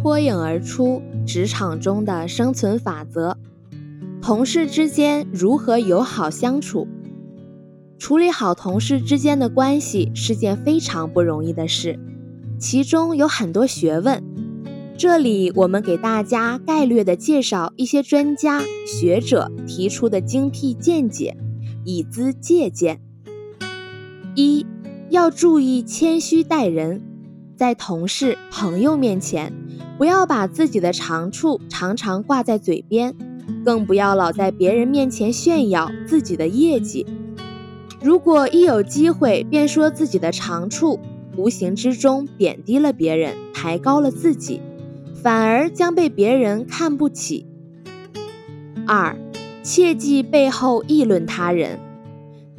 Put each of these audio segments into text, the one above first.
脱颖而出职场中的生存法则。同事之间如何友好相处？处理好同事之间的关系是件非常不容易的事，其中有很多学问。这里我们给大家概略的介绍一些专家学者提出的精辟见解，以资借鉴。一要注意谦虚待人，在同事、朋友面前，不要把自己的长处常常挂在嘴边，更不要老在别人面前炫耀自己的业绩。如果一有机会便说自己的长处，无形之中贬低了别人，抬高了自己。反而将被别人看不起。二，切忌背后议论他人，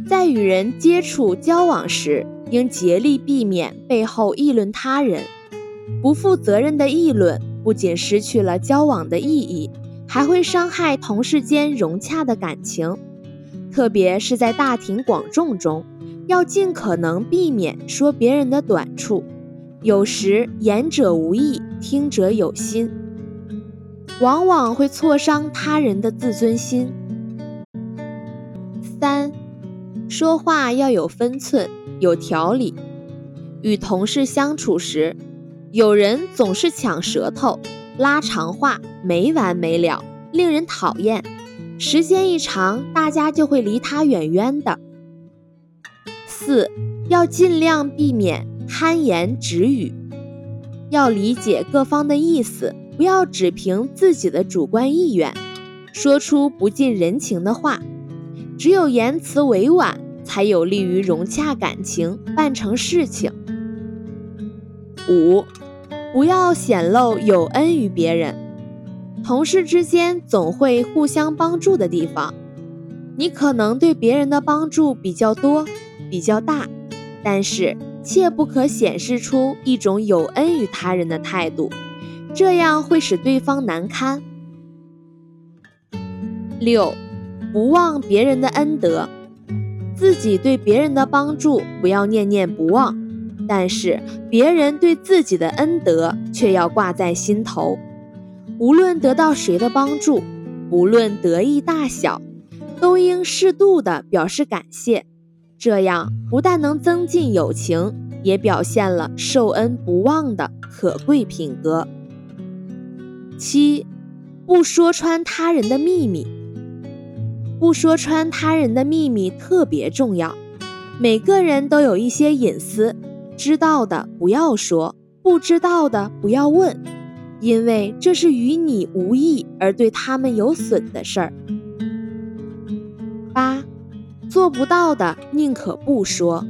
在与人接触交往时，应竭力避免背后议论他人。不负责任的议论不仅失去了交往的意义，还会伤害同事间融洽的感情。特别是在大庭广众中，要尽可能避免说别人的短处。有时言者无意。听者有心，往往会挫伤他人的自尊心。三，说话要有分寸、有条理。与同事相处时，有人总是抢舌头、拉长话，没完没了，令人讨厌。时间一长，大家就会离他远远的。四，要尽量避免憨言直语。要理解各方的意思，不要只凭自己的主观意愿，说出不近人情的话。只有言辞委婉，才有利于融洽感情，办成事情。五，不要显露有恩于别人。同事之间总会互相帮助的地方，你可能对别人的帮助比较多、比较大，但是。切不可显示出一种有恩于他人的态度，这样会使对方难堪。六，不忘别人的恩德，自己对别人的帮助不要念念不忘，但是别人对自己的恩德却要挂在心头。无论得到谁的帮助，不论得意大小，都应适度的表示感谢。这样不但能增进友情，也表现了受恩不忘的可贵品格。七，不说穿他人的秘密。不说穿他人的秘密特别重要。每个人都有一些隐私，知道的不要说，不知道的不要问，因为这是与你无益而对他们有损的事儿。八。做不到的，宁可不说。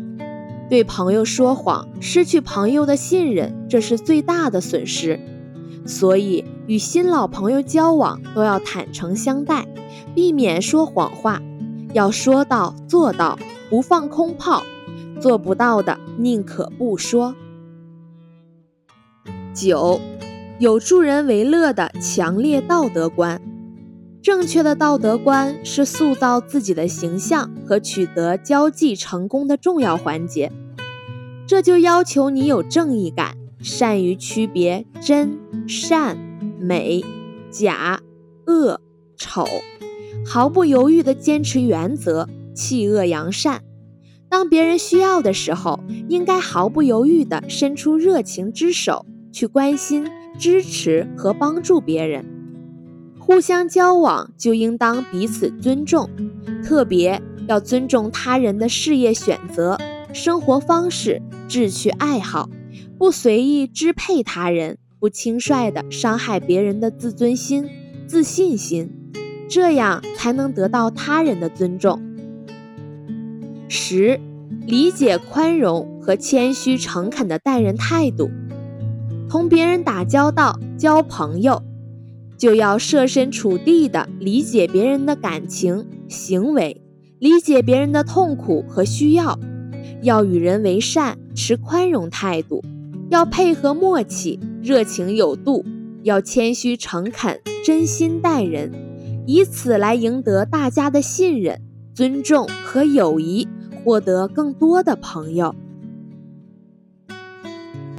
对朋友说谎，失去朋友的信任，这是最大的损失。所以，与新老朋友交往都要坦诚相待，避免说谎话，要说到做到，不放空炮。做不到的，宁可不说。九，有助人为乐的强烈道德观。正确的道德观是塑造自己的形象和取得交际成功的重要环节，这就要求你有正义感，善于区别真善美假恶丑，毫不犹豫地坚持原则，弃恶扬善。当别人需要的时候，应该毫不犹豫地伸出热情之手，去关心、支持和帮助别人。互相交往就应当彼此尊重，特别要尊重他人的事业选择、生活方式、志趣爱好，不随意支配他人，不轻率地伤害别人的自尊心、自信心，这样才能得到他人的尊重。十，理解、宽容和谦虚、诚恳的待人态度，同别人打交道、交朋友。就要设身处地的理解别人的感情、行为，理解别人的痛苦和需要，要与人为善，持宽容态度，要配合默契，热情有度，要谦虚诚恳，真心待人，以此来赢得大家的信任、尊重和友谊，获得更多的朋友。